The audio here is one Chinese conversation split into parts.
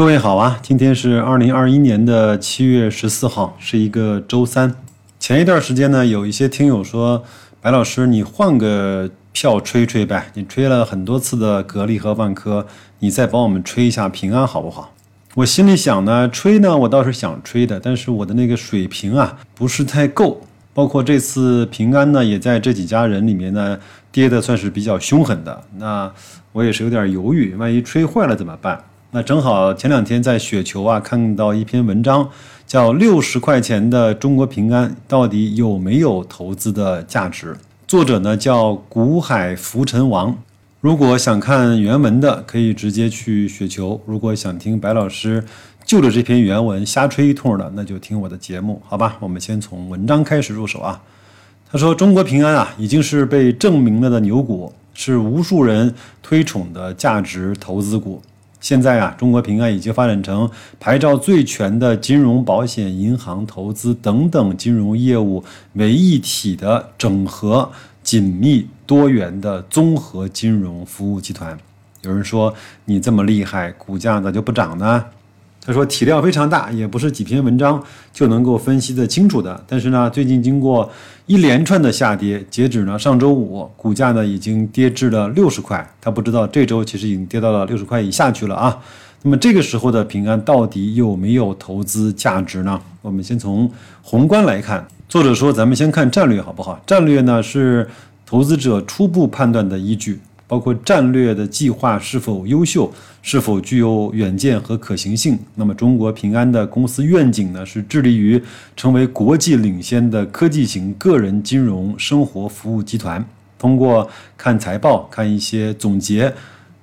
各位好啊，今天是二零二一年的七月十四号，是一个周三。前一段时间呢，有一些听友说，白老师你换个票吹吹呗，你吹了很多次的格力和万科，你再帮我们吹一下平安好不好？我心里想呢，吹呢我倒是想吹的，但是我的那个水平啊不是太够。包括这次平安呢，也在这几家人里面呢跌的算是比较凶狠的。那我也是有点犹豫，万一吹坏了怎么办？那正好前两天在雪球啊看到一篇文章，叫六十块钱的中国平安到底有没有投资的价值？作者呢叫古海浮尘王。如果想看原文的，可以直接去雪球；如果想听白老师就着这篇原文瞎吹一通的，那就听我的节目，好吧？我们先从文章开始入手啊。他说：“中国平安啊，已经是被证明了的牛股，是无数人推崇的价值投资股。现在啊，中国平安已经发展成牌照最全的金融、保险、银行、投资等等金融业务为一体的整合。”紧密多元的综合金融服务集团。有人说你这么厉害，股价咋就不涨呢？他说体量非常大，也不是几篇文章就能够分析得清楚的。但是呢，最近经过一连串的下跌，截止呢上周五，股价呢已经跌至了六十块。他不知道这周其实已经跌到了六十块以下去了啊。那么这个时候的平安到底有没有投资价值呢？我们先从宏观来看。作者说：“咱们先看战略好不好？战略呢是投资者初步判断的依据，包括战略的计划是否优秀，是否具有远见和可行性。那么，中国平安的公司愿景呢是致力于成为国际领先的科技型个人金融生活服务集团。通过看财报、看一些总结。”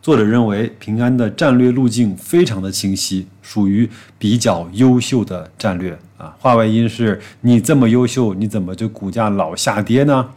作者认为，平安的战略路径非常的清晰，属于比较优秀的战略啊。话外音是：你这么优秀，你怎么就股价老下跌呢？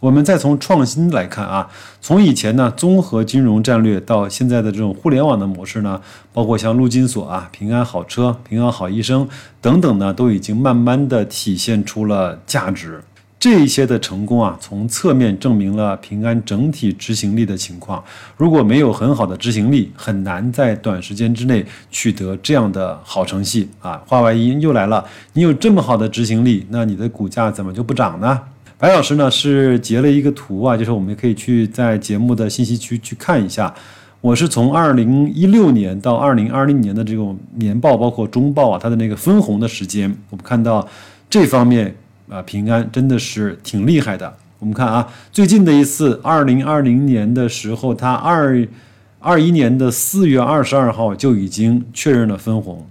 我们再从创新来看啊，从以前呢综合金融战略到现在的这种互联网的模式呢，包括像陆金所啊、平安好车、平安好医生等等呢，都已经慢慢的体现出了价值。这一些的成功啊，从侧面证明了平安整体执行力的情况。如果没有很好的执行力，很难在短时间之内取得这样的好成绩啊。话外音又来了，你有这么好的执行力，那你的股价怎么就不涨呢？白老师呢是截了一个图啊，就是我们可以去在节目的信息区去看一下。我是从二零一六年到二零二零年的这种年报，包括中报啊，它的那个分红的时间，我们看到这方面。啊，平安真的是挺厉害的。我们看啊，最近的一次，二零二零年的时候，它二二一年的四月二十二号就已经确认了分红。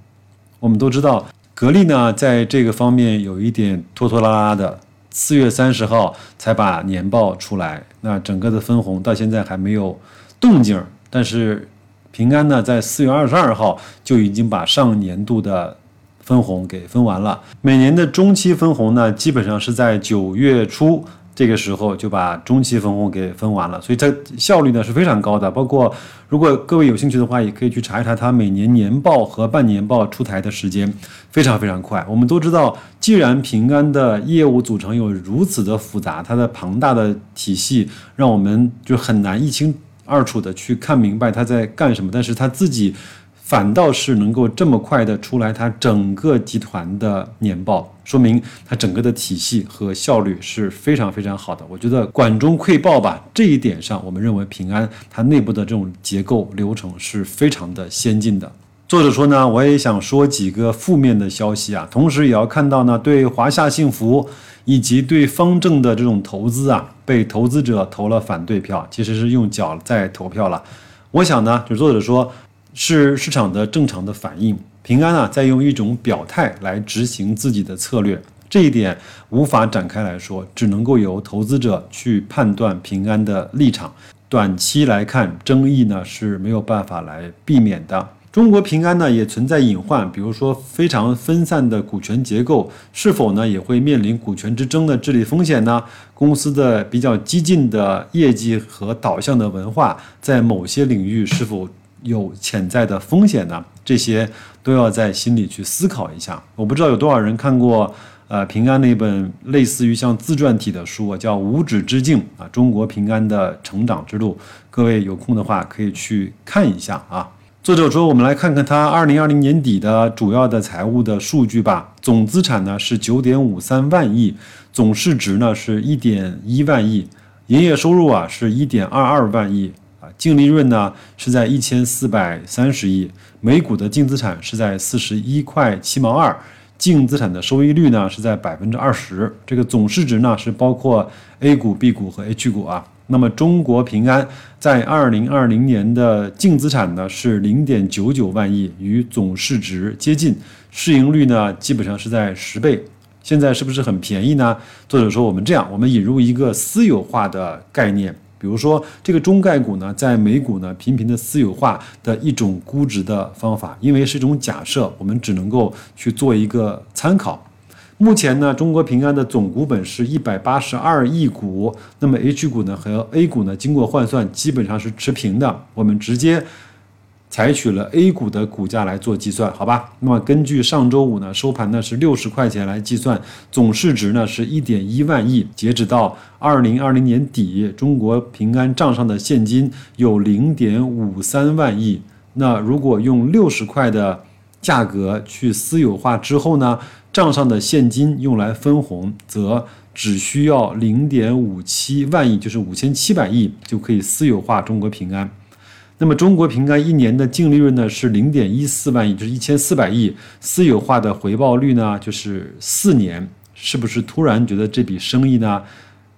我们都知道，格力呢在这个方面有一点拖拖拉拉的，四月三十号才把年报出来，那整个的分红到现在还没有动静。但是平安呢，在四月二十二号就已经把上年度的。分红给分完了，每年的中期分红呢，基本上是在九月初这个时候就把中期分红给分完了，所以它效率呢是非常高的。包括如果各位有兴趣的话，也可以去查一查它每年年报和半年报出台的时间，非常非常快。我们都知道，既然平安的业务组成有如此的复杂，它的庞大的体系让我们就很难一清二楚的去看明白它在干什么，但是它自己。反倒是能够这么快的出来，它整个集团的年报，说明它整个的体系和效率是非常非常好的。我觉得管中窥豹吧，这一点上，我们认为平安它内部的这种结构流程是非常的先进的。作者说呢，我也想说几个负面的消息啊，同时也要看到呢，对华夏幸福以及对方正的这种投资啊，被投资者投了反对票，其实是用脚在投票了。我想呢，就作者说。是市场的正常的反应。平安啊，在用一种表态来执行自己的策略，这一点无法展开来说，只能够由投资者去判断平安的立场。短期来看，争议呢是没有办法来避免的。中国平安呢也存在隐患，比如说非常分散的股权结构，是否呢也会面临股权之争的治理风险呢？公司的比较激进的业绩和导向的文化，在某些领域是否？有潜在的风险呢，这些都要在心里去思考一下。我不知道有多少人看过，呃，平安那本类似于像自传体的书，叫《无止之境》啊，中国平安的成长之路。各位有空的话可以去看一下啊。作者说，我们来看看他二零二零年底的主要的财务的数据吧。总资产呢是九点五三万亿，总市值呢是一点一万亿，营业收入啊是一点二二万亿，净利润呢是在一千四百三十亿，每股的净资产是在四十一块七毛二。净资产的收益率呢是在百分之二十，这个总市值呢是包括 A 股、B 股和 H 股啊。那么中国平安在二零二零年的净资产呢是零点九九万亿，与总市值接近，市盈率呢基本上是在十倍。现在是不是很便宜呢？作者说我们这样，我们引入一个私有化的概念。比如说，这个中概股呢，在美股呢频频的私有化的一种估值的方法，因为是一种假设，我们只能够去做一个参考。目前呢，中国平安的总股本是一百八十二亿股，那么 H 股呢和 A 股呢经过换算基本上是持平的，我们直接。采取了 A 股的股价来做计算，好吧？那么根据上周五呢收盘呢是六十块钱来计算，总市值呢是一点一万亿。截止到二零二零年底，中国平安账上的现金有零点五三万亿。那如果用六十块的价格去私有化之后呢，账上的现金用来分红，则只需要零点五七万亿，就是五千七百亿就可以私有化中国平安。那么中国平安一年的净利润呢是零点一四万亿，就是一千四百亿，私有化的回报率呢就是四年，是不是突然觉得这笔生意呢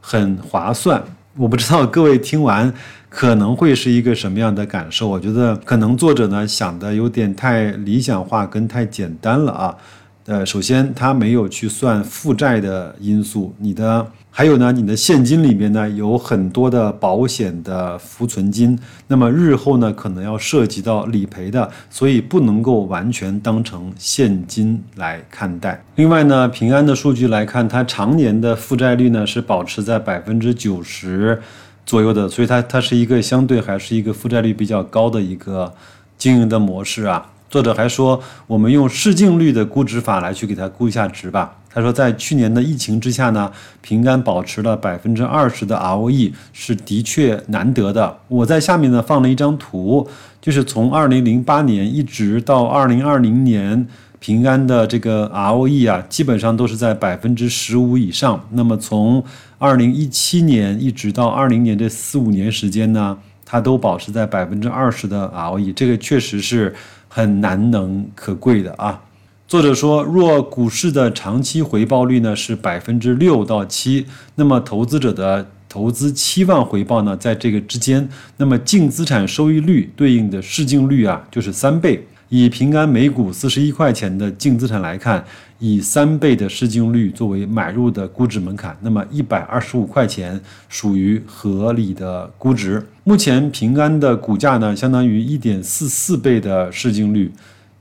很划算？我不知道各位听完可能会是一个什么样的感受？我觉得可能作者呢想的有点太理想化跟太简单了啊。呃，首先他没有去算负债的因素，你的还有呢，你的现金里面呢有很多的保险的浮存金，那么日后呢可能要涉及到理赔的，所以不能够完全当成现金来看待。另外呢，平安的数据来看，它常年的负债率呢是保持在百分之九十左右的，所以它它是一个相对还是一个负债率比较高的一个经营的模式啊。作者还说，我们用市净率的估值法来去给它估一下值吧。他说，在去年的疫情之下呢，平安保持了百分之二十的 ROE 是的确难得的。我在下面呢放了一张图，就是从二零零八年一直到二零二零年，平安的这个 ROE 啊，基本上都是在百分之十五以上。那么从二零一七年一直到二零年这四五年时间呢，它都保持在百分之二十的 ROE，这个确实是。很难能可贵的啊！作者说，若股市的长期回报率呢是百分之六到七，那么投资者的投资期望回报呢在这个之间，那么净资产收益率对应的市净率啊就是三倍。以平安每股四十一块钱的净资产来看，以三倍的市净率作为买入的估值门槛，那么一百二十五块钱属于合理的估值。目前平安的股价呢，相当于一点四四倍的市净率，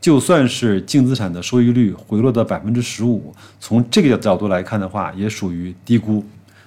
就算是净资产的收益率回落到百分之十五，从这个角度来看的话，也属于低估。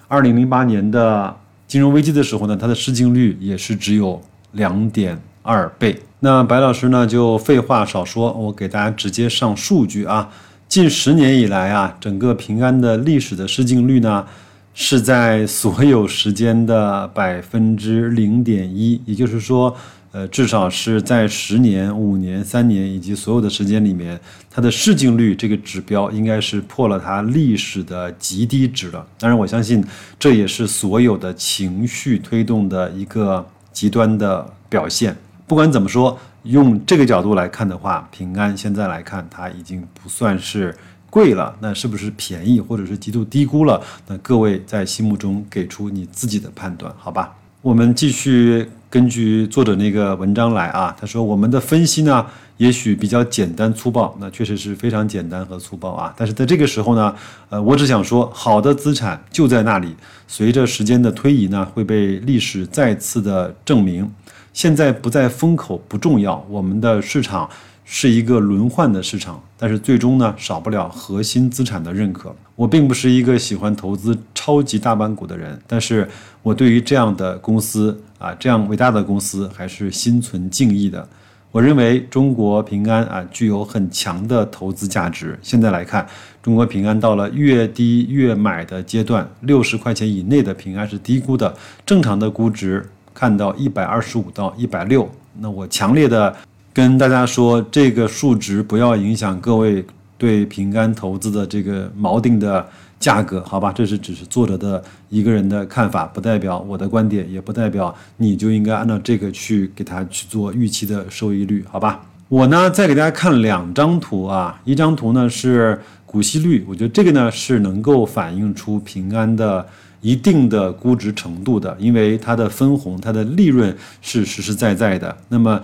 二零零八年的金融危机的时候呢，它的市净率也是只有两点二倍。那白老师呢，就废话少说，我给大家直接上数据啊。近十年以来啊，整个平安的历史的市净率呢，是在所有时间的百分之零点一，也就是说，呃，至少是在十年、五年、三年以及所有的时间里面，它的市净率这个指标应该是破了它历史的极低值了。当然，我相信这也是所有的情绪推动的一个极端的表现。不管怎么说，用这个角度来看的话，平安现在来看，它已经不算是贵了。那是不是便宜，或者是极度低估了？那各位在心目中给出你自己的判断，好吧？我们继续根据作者那个文章来啊。他说，我们的分析呢，也许比较简单粗暴，那确实是非常简单和粗暴啊。但是在这个时候呢，呃，我只想说，好的资产就在那里，随着时间的推移呢，会被历史再次的证明。现在不在风口不重要，我们的市场是一个轮换的市场，但是最终呢，少不了核心资产的认可。我并不是一个喜欢投资超级大盘股的人，但是我对于这样的公司啊，这样伟大的公司还是心存敬意的。我认为中国平安啊，具有很强的投资价值。现在来看，中国平安到了越低越买的阶段，六十块钱以内的平安是低估的，正常的估值。看到一百二十五到一百六，那我强烈的跟大家说，这个数值不要影响各位对平安投资的这个锚定的价格，好吧？这是只是作者的一个人的看法，不代表我的观点，也不代表你就应该按照这个去给他去做预期的收益率，好吧？我呢再给大家看两张图啊，一张图呢是股息率，我觉得这个呢是能够反映出平安的一定的估值程度的，因为它的分红、它的利润是实实在在的。那么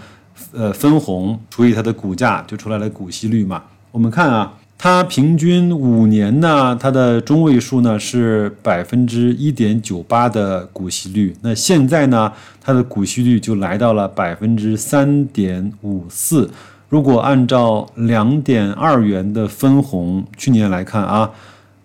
呃，分红除以它的股价就出来了股息率嘛。我们看啊，它平均五年呢，它的中位数呢是百分之一点九八的股息率。那现在呢，它的股息率就来到了百分之三点五四。如果按照两点二元的分红去年来看啊，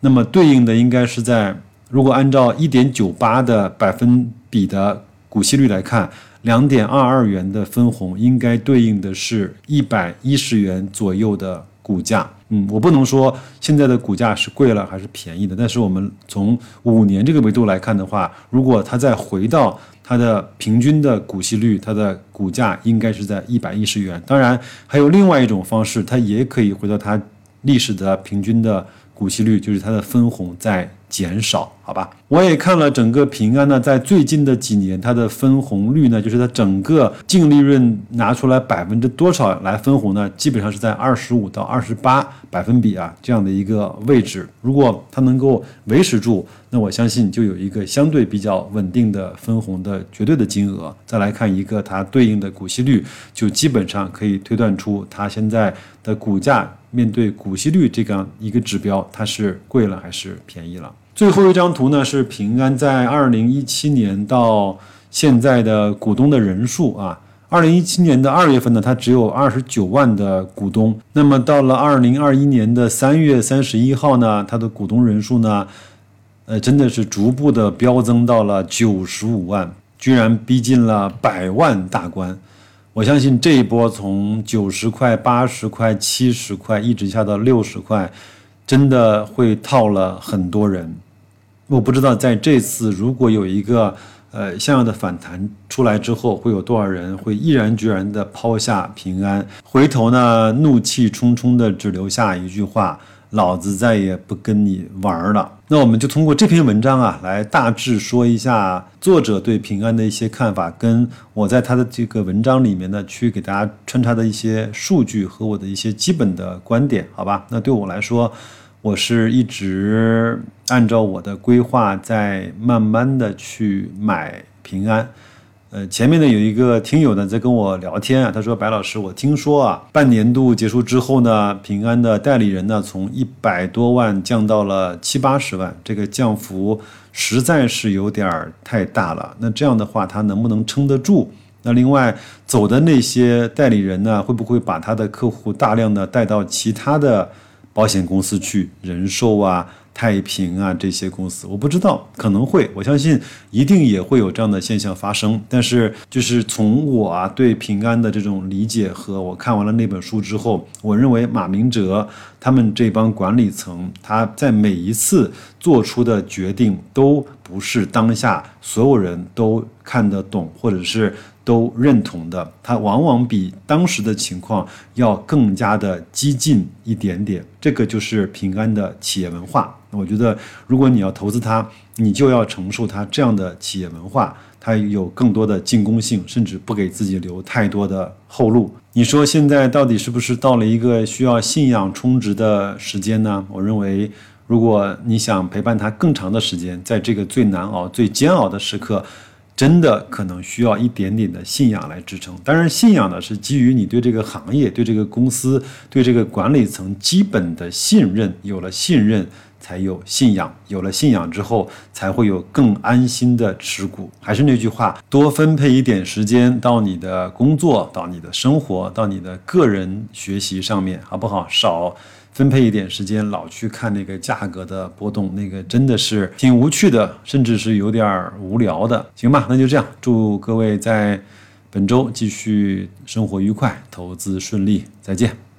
那么对应的应该是在如果按照一点九八的百分比的股息率来看。两点二二元的分红应该对应的是一百一十元左右的股价。嗯，我不能说现在的股价是贵了还是便宜的，但是我们从五年这个维度来看的话，如果它再回到它的平均的股息率，它的股价应该是在一百一十元。当然，还有另外一种方式，它也可以回到它历史的平均的股息率，就是它的分红在。减少，好吧。我也看了整个平安呢，在最近的几年，它的分红率呢，就是它整个净利润拿出来百分之多少来分红呢？基本上是在二十五到二十八百分比啊这样的一个位置。如果它能够维持住，那我相信就有一个相对比较稳定的分红的绝对的金额。再来看一个它对应的股息率，就基本上可以推断出它现在的股价面对股息率这样一个指标，它是贵了还是便宜了？最后一张图呢是平安在二零一七年到现在的股东的人数啊。二零一七年的二月份呢，它只有二十九万的股东。那么到了二零二一年的三月三十一号呢，它的股东人数呢，呃，真的是逐步的飙增到了九十五万，居然逼近了百万大关。我相信这一波从九十块、八十块、七十块一直下到六十块，真的会套了很多人。我不知道在这次如果有一个呃像样的反弹出来之后，会有多少人会毅然决然的抛下平安，回头呢怒气冲冲的只留下一句话：老子再也不跟你玩了。那我们就通过这篇文章啊，来大致说一下作者对平安的一些看法，跟我在他的这个文章里面呢，去给大家穿插的一些数据和我的一些基本的观点，好吧？那对我来说。我是一直按照我的规划在慢慢的去买平安，呃，前面呢有一个听友呢在跟我聊天啊，他说白老师，我听说啊，半年度结束之后呢，平安的代理人呢从一百多万降到了七八十万，这个降幅实在是有点儿太大了。那这样的话，他能不能撑得住？那另外走的那些代理人呢，会不会把他的客户大量的带到其他的？保险公司去人寿啊、太平啊这些公司，我不知道可能会，我相信一定也会有这样的现象发生。但是就是从我啊对平安的这种理解和我看完了那本书之后，我认为马明哲他们这帮管理层他在每一次做出的决定都不是当下所有人都看得懂，或者是。都认同的，它往往比当时的情况要更加的激进一点点。这个就是平安的企业文化。我觉得，如果你要投资它，你就要承受它这样的企业文化，它有更多的进攻性，甚至不给自己留太多的后路。你说现在到底是不是到了一个需要信仰充值的时间呢？我认为，如果你想陪伴他更长的时间，在这个最难熬、最煎熬的时刻。真的可能需要一点点的信仰来支撑，当然，信仰呢是基于你对这个行业、对这个公司、对这个管理层基本的信任，有了信任才有信仰，有了信仰之后才会有更安心的持股。还是那句话，多分配一点时间到你的工作、到你的生活、到你的个人学习上面，好不好？少。分配一点时间，老去看那个价格的波动，那个真的是挺无趣的，甚至是有点无聊的，行吧？那就这样，祝各位在本周继续生活愉快，投资顺利，再见。